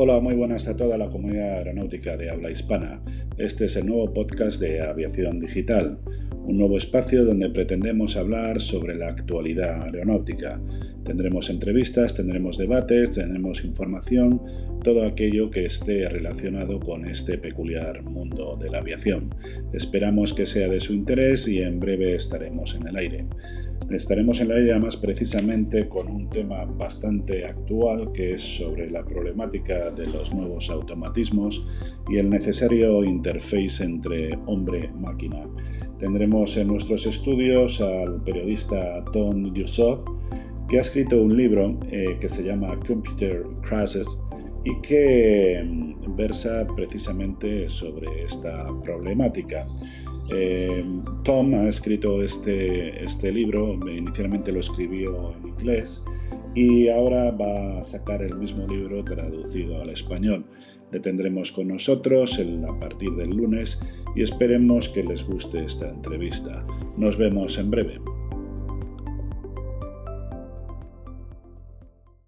Hola, muy buenas a toda la comunidad aeronáutica de habla hispana. Este es el nuevo podcast de Aviación Digital, un nuevo espacio donde pretendemos hablar sobre la actualidad aeronáutica. Tendremos entrevistas, tendremos debates, tendremos información, todo aquello que esté relacionado con este peculiar mundo de la aviación. Esperamos que sea de su interés y en breve estaremos en el aire. Estaremos en el aire más precisamente con un tema bastante actual que es sobre la problemática de los nuevos automatismos y el necesario interface entre hombre-máquina. Tendremos en nuestros estudios al periodista Tom Yusuf, que ha escrito un libro eh, que se llama Computer Crashes y que mm, versa precisamente sobre esta problemática. Eh, Tom ha escrito este, este libro, inicialmente lo escribió en inglés y ahora va a sacar el mismo libro traducido al español. Le tendremos con nosotros a partir del lunes y esperemos que les guste esta entrevista. Nos vemos en breve.